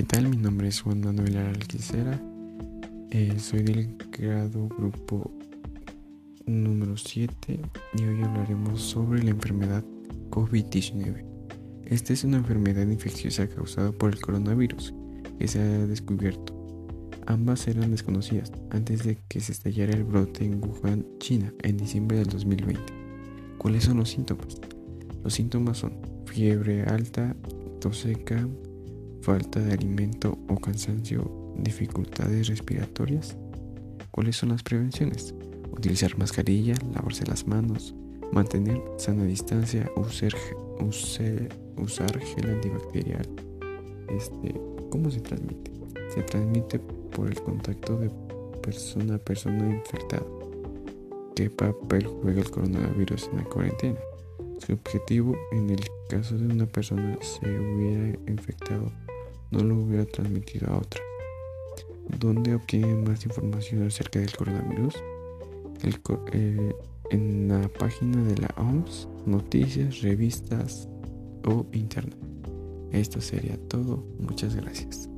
¿qué tal? Mi nombre es Juan Manuel Alquicera. Eh, soy del grado grupo número 7 y hoy hablaremos sobre la enfermedad COVID-19. Esta es una enfermedad infecciosa causada por el coronavirus que se ha descubierto. Ambas eran desconocidas antes de que se estallara el brote en Wuhan, China, en diciembre del 2020. ¿Cuáles son los síntomas? Los síntomas son fiebre alta, tos seca, falta de alimento o cansancio, dificultades respiratorias. ¿Cuáles son las prevenciones? Utilizar mascarilla, lavarse las manos, mantener sana distancia, usar, gel antibacterial. Este, ¿Cómo se transmite? Se transmite por el contacto de persona a persona infectada. ¿Qué papel juega el coronavirus en la cuarentena? Su objetivo en el caso de una persona se hubiera infectado no lo hubiera transmitido a otra. ¿Dónde obtienen más información acerca del coronavirus? Eh, en la página de la OMS, noticias, revistas o internet. Esto sería todo. Muchas gracias.